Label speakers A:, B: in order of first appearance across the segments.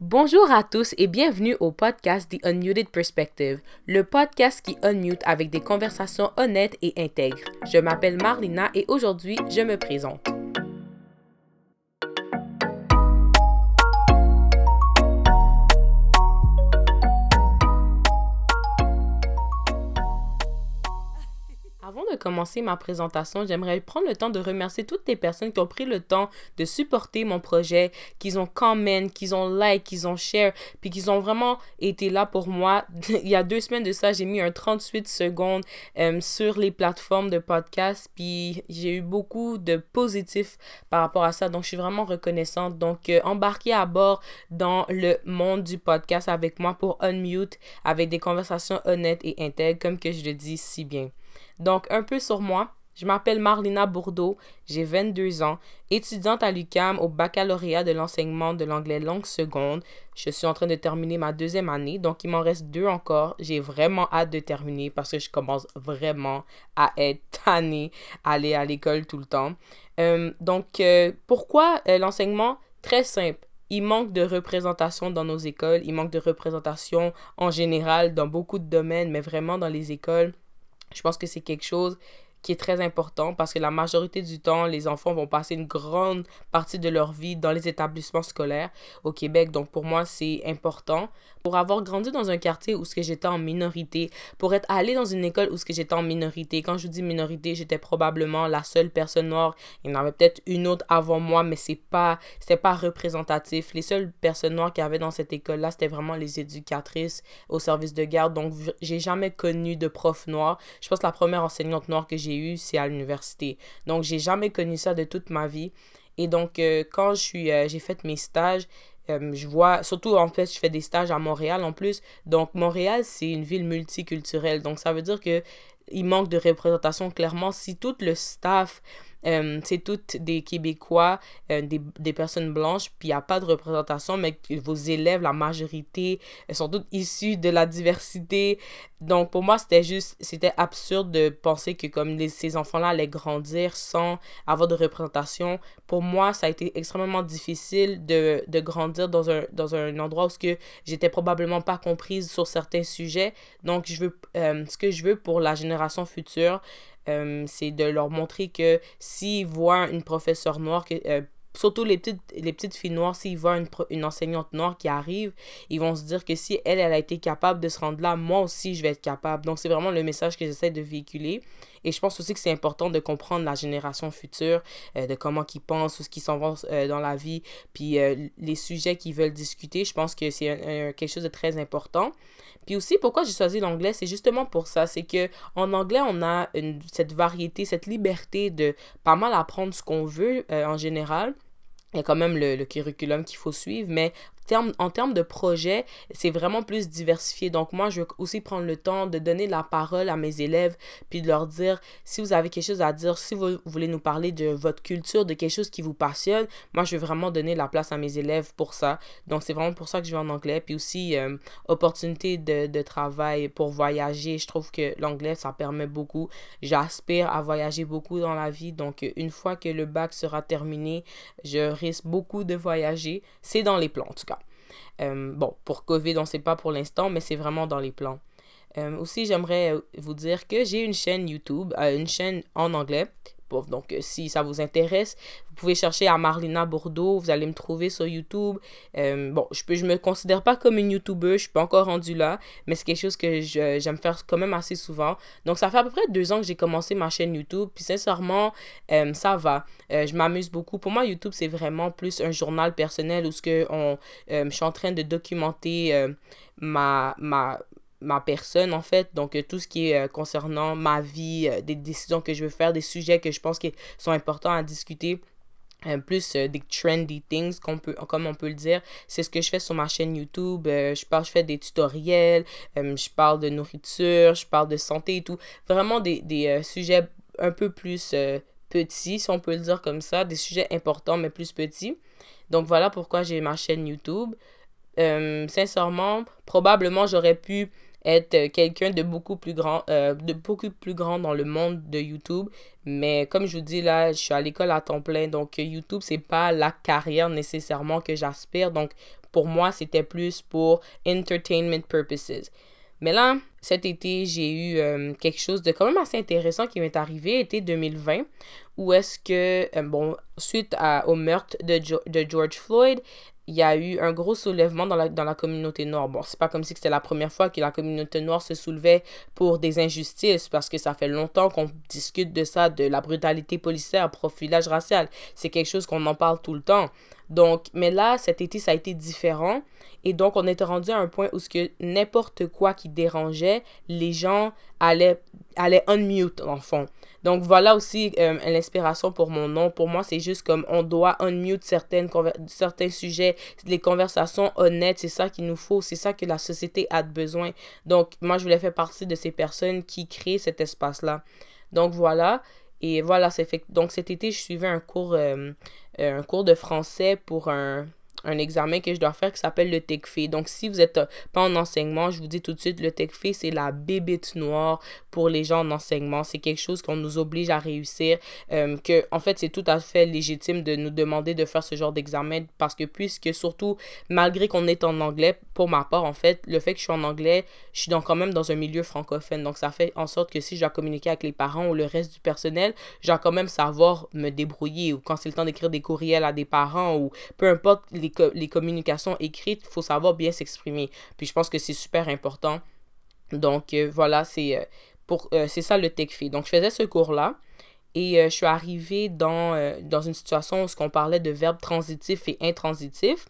A: Bonjour à tous et bienvenue au podcast The Unmuted Perspective, le podcast qui unmute avec des conversations honnêtes et intègres. Je m'appelle Marlina et aujourd'hui, je me présente. De commencer ma présentation, j'aimerais prendre le temps de remercier toutes les personnes qui ont pris le temps de supporter mon projet, qui ont comment, qui ont like, qui ont share, puis qui ont vraiment été là pour moi. Il y a deux semaines de ça, j'ai mis un 38 secondes euh, sur les plateformes de podcast, puis j'ai eu beaucoup de positifs par rapport à ça. Donc, je suis vraiment reconnaissante. Donc, euh, embarquez à bord dans le monde du podcast avec moi pour Unmute, avec des conversations honnêtes et intègres, comme que je le dis si bien. Donc, un peu sur moi. Je m'appelle Marlina Bourdeau, j'ai 22 ans, étudiante à l'UCAM au baccalauréat de l'enseignement de l'anglais langue seconde. Je suis en train de terminer ma deuxième année, donc il m'en reste deux encore. J'ai vraiment hâte de terminer parce que je commence vraiment à être tannée, à aller à l'école tout le temps. Euh, donc, euh, pourquoi euh, l'enseignement? Très simple il manque de représentation dans nos écoles, il manque de représentation en général dans beaucoup de domaines, mais vraiment dans les écoles. Je pense que c'est quelque chose qui est très important parce que la majorité du temps, les enfants vont passer une grande partie de leur vie dans les établissements scolaires au Québec. Donc pour moi, c'est important. Pour avoir grandi dans un quartier où ce que j'étais en minorité, pour être allé dans une école où ce que j'étais en minorité. Quand je vous dis minorité, j'étais probablement la seule personne noire. Il y en avait peut-être une autre avant moi, mais c'est pas c'était pas représentatif. Les seules personnes noires qu'il y avait dans cette école-là, c'était vraiment les éducatrices au service de garde. Donc j'ai jamais connu de prof noir. Je pense que la première enseignante noire que j'ai eu, c'est à l'université. Donc, j'ai jamais connu ça de toute ma vie. Et donc, euh, quand je suis, euh, j'ai fait mes stages, euh, je vois, surtout en fait, je fais des stages à Montréal en plus. Donc, Montréal, c'est une ville multiculturelle. Donc, ça veut dire que il manque de représentation clairement. Si tout le staff euh, c'est toutes des Québécois, euh, des, des, personnes blanches, puis il n'y a pas de représentation, mais vos élèves, la majorité, sont toutes issus de la diversité. Donc pour moi, c'était juste, c'était absurde de penser que comme ces enfants-là allaient grandir sans avoir de représentation. Pour moi, ça a été extrêmement difficile de, de grandir dans un, dans un endroit où que j'étais probablement pas comprise sur certains sujets. Donc je veux, euh, ce que je veux pour la génération future, euh, c'est de leur montrer que s'ils voient une professeure noire, que, euh, surtout les petites, les petites filles noires, s'ils voient une, une, enseignante noire qui arrive, ils vont se dire que si elle, elle a été capable de se rendre là, moi aussi, je vais être capable. Donc, c'est vraiment le message que j'essaie de véhiculer. Et je pense aussi que c'est important de comprendre la génération future, euh, de comment ils pensent, ou ce qu'ils s'en vont dans la vie, puis les sujets qu'ils veulent discuter. Je pense que c'est quelque chose de très important. Puis aussi, pourquoi j'ai choisi l'anglais, c'est justement pour ça. C'est que en anglais, on a cette variété, cette liberté de pas mal apprendre ce qu'on veut euh, en général. Il y a quand même le, le curriculum qu'il faut suivre, mais en termes de projet, c'est vraiment plus diversifié. Donc moi, je veux aussi prendre le temps de donner la parole à mes élèves, puis de leur dire, si vous avez quelque chose à dire, si vous voulez nous parler de votre culture, de quelque chose qui vous passionne, moi, je veux vraiment donner la place à mes élèves pour ça. Donc c'est vraiment pour ça que je vais en anglais. Puis aussi, euh, opportunité de, de travail pour voyager. Je trouve que l'anglais, ça permet beaucoup. J'aspire à voyager beaucoup dans la vie. Donc une fois que le bac sera terminé, je risque beaucoup de voyager. C'est dans les plans, en tout cas. Euh, bon, pour COVID, on ne sait pas pour l'instant, mais c'est vraiment dans les plans. Euh, aussi, j'aimerais euh, vous dire que j'ai une chaîne YouTube, une chaîne en anglais donc, euh, si ça vous intéresse, vous pouvez chercher à Marlina Bordeaux. Vous allez me trouver sur YouTube. Euh, bon, je ne je me considère pas comme une YouTuber. Je ne suis pas encore rendue là. Mais c'est quelque chose que j'aime faire quand même assez souvent. Donc, ça fait à peu près deux ans que j'ai commencé ma chaîne YouTube. Puis, sincèrement, euh, ça va. je m'amuse beaucoup. Pour moi, YouTube, c'est vraiment plus un journal personnel où ce que on, je suis en train de documenter ma, ma, ma personne en fait. Donc euh, tout ce qui est euh, concernant ma vie euh, des décisions que je veux faire des sujets que je pense qui sont importants à discuter plus des trendy things qu'on peut comme on peut le dire. C'est ce que je fais sur ma chaîne YouTube je parle je fais des tutoriels je parle de nourriture je parle de santé et tout. Vraiment des, des sujets un peu plus petits si on peut le dire comme ça des sujets importants mais plus petits. Donc voilà pourquoi j'ai ma chaîne YouTube sincèrement probablement j'aurais pu être quelqu'un de beaucoup plus grand, euh, de beaucoup plus grand dans le monde de YouTube. Mais comme je vous dis là, je suis à l'école à temps plein, donc YouTube, c'est pas la carrière nécessairement que j'aspire. Donc pour moi, c'était plus pour entertainment purposes. Mais là, cet été, j'ai eu euh, quelque chose de quand même assez intéressant qui m'est arrivé, été 2020, où est-ce que, euh, bon, suite au meurtre de, de George Floyd, il y a eu un gros soulèvement dans la, communauté noire. Bon, c'est pas comme si c'était la première fois que la communauté noire se soulevait pour des injustices, parce que ça fait longtemps qu'on discute de ça, de la brutalité policière, profilage racial. C'est quelque chose qu'on en parle tout le temps. Donc, mais là, cet été, ça a été différent. Et donc, on était rendu à un point où ce que n'importe quoi qui dérangeait, les gens allaient, allaient unmute, en fond. Donc, voilà aussi euh, l'inspiration pour mon nom. Pour moi, c'est juste comme on doit unmute certaines certains sujets, les conversations honnêtes, c'est ça qu'il nous faut, c'est ça que la société a besoin. Donc, moi, je voulais faire partie de ces personnes qui créent cet espace-là. Donc, voilà. Et voilà, c'est fait. Donc, cet été, je suivais un cours, euh, euh, un cours de français pour un, un examen que je dois faire qui s'appelle le TECFE. Donc, si vous n'êtes pas en enseignement, je vous dis tout de suite, le TECFE, c'est la bébite noire pour les gens en enseignement. C'est quelque chose qu'on nous oblige à réussir. Euh, que, en fait, c'est tout à fait légitime de nous demander de faire ce genre d'examen parce que, puisque surtout, malgré qu'on est en anglais, pour ma part, en fait, le fait que je suis en anglais, je suis donc quand même dans un milieu francophone. Donc, ça fait en sorte que si je dois communiquer avec les parents ou le reste du personnel, je dois quand même savoir me débrouiller ou quand c'est le temps d'écrire des courriels à des parents ou peu importe les les, communications écrites, il faut savoir bien s'exprimer. Puis je pense que c'est super important. Donc euh, voilà, c'est euh, pour euh, c'est ça le TechFi. Donc je faisais ce cours-là. Et je suis arrivée dans, dans une situation où on parlait de verbes transitifs et intransitifs.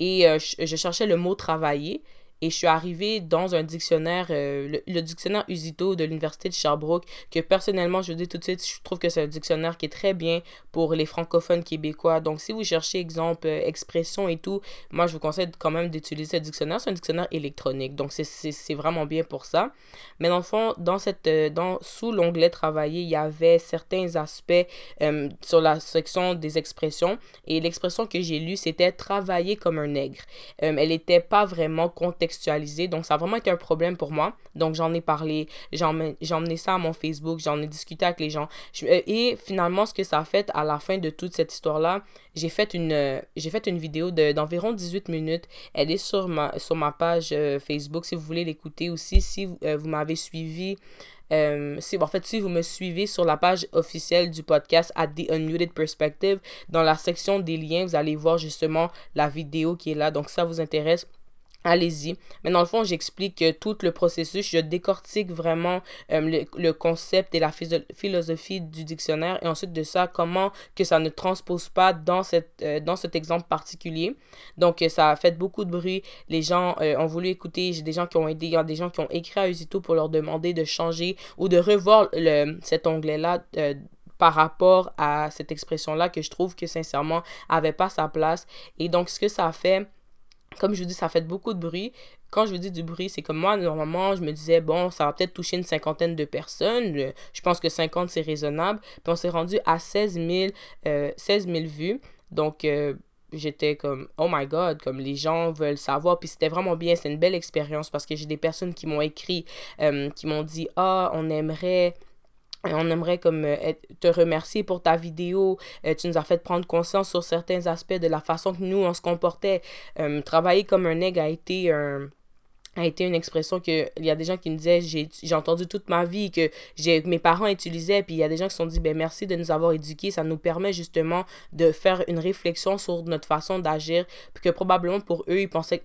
A: Et je, cherchais le mot travailler. Et je suis arrivée dans un dictionnaire, euh, le, dictionnaire Usito de l'Université de Sherbrooke, que personnellement, je dis tout de suite, je trouve que c'est un dictionnaire qui est très bien pour les francophones québécois. Donc, si vous cherchez exemple, euh, expression et tout, moi, je vous conseille quand même d'utiliser ce dictionnaire. C'est un dictionnaire électronique. Donc, c'est vraiment bien pour ça. Mais dans le fond, dans cette, euh, dans, sous l'onglet travailler, il y avait certains aspects sur la section des expressions. Et l'expression que j'ai lue, c'était travailler comme un nègre. elle n'était pas vraiment donc, ça a vraiment été un problème pour moi. Donc, j'en ai parlé, j'ai emmené ça à mon Facebook, j'en ai discuté avec les gens. Euh, et finalement, ce que ça a fait à la fin de toute cette histoire-là, j'ai fait une, j'ai fait une vidéo d'environ 18 minutes. Elle est sur ma, sur ma page euh, Facebook si vous voulez l'écouter aussi. Si euh, vous m'avez suivi si, en fait, si vous me suivez sur la page officielle du podcast at The Unmuted Perspective, dans la section des liens, vous allez voir justement la vidéo qui est là. Donc, ça vous intéresse, Allez-y. Mais dans le fond, j'explique tout le processus. Je décortique vraiment euh, le, concept et la philosophie du dictionnaire. Et ensuite de ça, comment que ça ne transpose pas dans, cette, euh, dans cet exemple particulier. Donc, euh, ça a fait beaucoup de bruit. Les gens ont voulu écouter. J'ai des gens qui ont des gens qui ont écrit à Usito pour leur demander de changer ou de revoir le, cet onglet-là par rapport à cette expression-là que je trouve que sincèrement avait pas sa place. Et donc, ce que ça fait comme je vous dis, ça fait beaucoup de bruit. Quand je vous dis du bruit, c'est comme moi, normalement, je me disais, bon, ça va peut-être toucher une cinquantaine de personnes. Je pense que 50, c'est raisonnable. Puis on s'est rendu à 16 000, euh, vues. Donc, euh, j'étais comme, oh my god, comme les gens veulent savoir. Puis c'était vraiment bien, c'est une belle expérience parce que j'ai des personnes qui m'ont écrit, euh, qui m'ont dit, ah, on aimerait on aimerait comme euh, te remercier pour ta vidéo. Euh, tu nous as fait prendre conscience sur certains aspects de la façon que nous, on se comportait. Euh, travailler comme un nègre a été un a été une expression que il y a des gens qui me disaient j'ai entendu toute ma vie que j'ai mes parents utilisaient puis il y a des gens qui se sont dit ben merci de nous avoir éduqués. Ça nous permet justement de faire une réflexion sur notre façon d'agir que probablement pour eux ils pensaient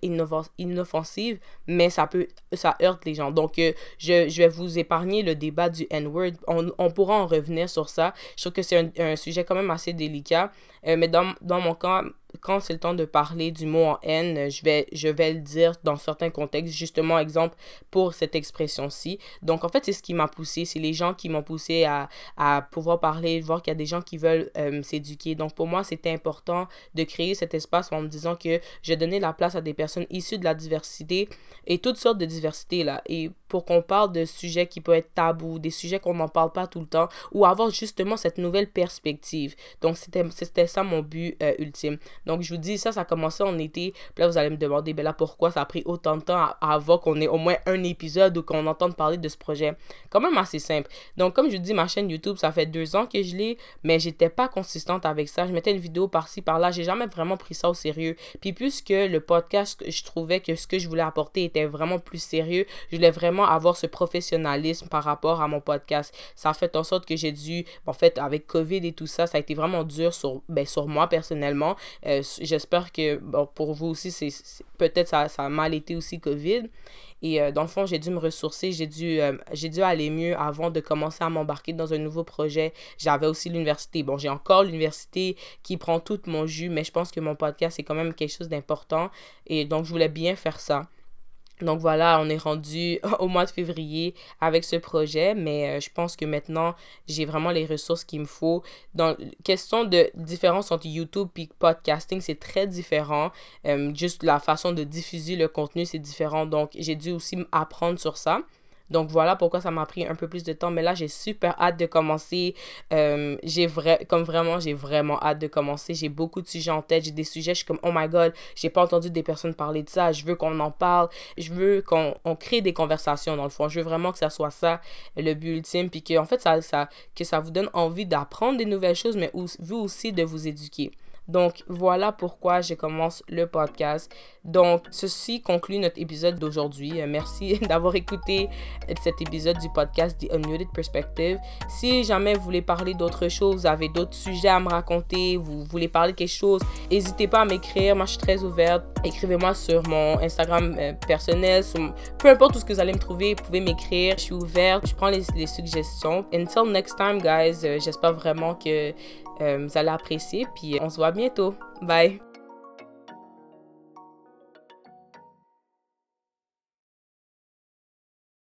A: inoffensive mais ça peut ça heurte les gens. Donc euh, je, je vais vous épargner le débat du N-word. On, on pourra en revenir sur ça. Je trouve que c'est un, un, sujet quand même assez délicat. Euh, mais dans, dans mon cas quand c'est le temps de parler du mot en haine, je vais, je vais le dire dans certains contextes, justement, exemple, pour cette expression-ci. Donc, en fait, c'est ce qui m'a poussé, c'est les gens qui m'ont poussé à, à, pouvoir parler, voir qu'il y a des gens qui veulent euh, s'éduquer. Donc, pour moi, c'était important de créer cet espace en me disant que je donnais la place à des personnes issues de la diversité et toutes sortes de diversité, là. Et pour qu'on parle de sujets qui peuvent être tabous, des sujets qu'on n'en parle pas tout le temps, ou avoir justement cette nouvelle perspective. Donc, c'était ça mon but euh, ultime. Donc, je vous dis, ça, ça a commencé en été. Puis là, vous allez me demander, ben là, pourquoi ça a pris autant de temps avant qu'on ait au moins un épisode ou qu'on entende parler de ce projet? Quand même assez simple. Donc, comme je vous dis, ma chaîne YouTube, ça fait deux ans que je l'ai, mais j'étais pas consistante avec ça. Je mettais une vidéo par-ci, par-là. J'ai jamais vraiment pris ça au sérieux. Puis, puisque le podcast, je trouvais que ce que je voulais apporter était vraiment plus sérieux, je voulais vraiment avoir ce professionnalisme par rapport à mon podcast. Ça a fait en sorte que j'ai dû, en fait, avec COVID et tout ça, ça a été vraiment dur sur, ben, sur moi personnellement. Euh, j'espère que pour vous aussi, c'est peut-être ça, ça a mal été aussi COVID. Et euh, dans le fond, j'ai dû me ressourcer, j'ai dû, euh, j'ai dû aller mieux avant de commencer à m'embarquer dans un nouveau projet. J'avais aussi l'université. Bon, j'ai encore l'université qui prend tout mon jus, mais je pense que mon podcast, c'est quand même quelque chose d'important. Et donc, je voulais bien faire ça. Donc voilà, on est rendu au mois de février avec ce projet, mais euh, je pense que maintenant, j'ai vraiment les ressources qu'il me faut. Dans question de différence entre YouTube et podcasting, c'est très différent. Euh, juste la façon de diffuser le contenu, c'est différent. Donc j'ai dû aussi apprendre sur ça. Donc voilà pourquoi ça m'a pris un peu plus de temps. Mais là, j'ai super hâte de commencer. Euh, j'ai vrai, comme vraiment, j'ai vraiment hâte de commencer. J'ai beaucoup de sujets en tête. J'ai des sujets, je suis comme, oh my god, j'ai pas entendu des personnes parler de ça. Je veux qu'on en parle. Je veux qu'on on crée des conversations dans le fond. Je veux vraiment que ça soit ça, le but ultime. Puis que, en fait, ça, ça, que ça vous donne envie d'apprendre des nouvelles choses, mais vous aussi de vous éduquer. Donc voilà pourquoi je commence le podcast. Donc ceci conclut notre épisode d'aujourd'hui. Euh, merci d'avoir écouté cet épisode du podcast The Unmuted Perspective. Si jamais vous voulez parler d'autre chose, vous avez d'autres sujets à me raconter, vous voulez parler de quelque chose, n'hésitez pas à m'écrire. Moi je suis très ouverte. Écrivez-moi sur mon Instagram euh, personnel, peu importe où vous allez me trouver, vous pouvez m'écrire. Je suis ouverte, je prends les, suggestions. Until next time guys, euh, j'espère vraiment que euh, vous allez apprécier. Puis on se voit bientôt. Bye!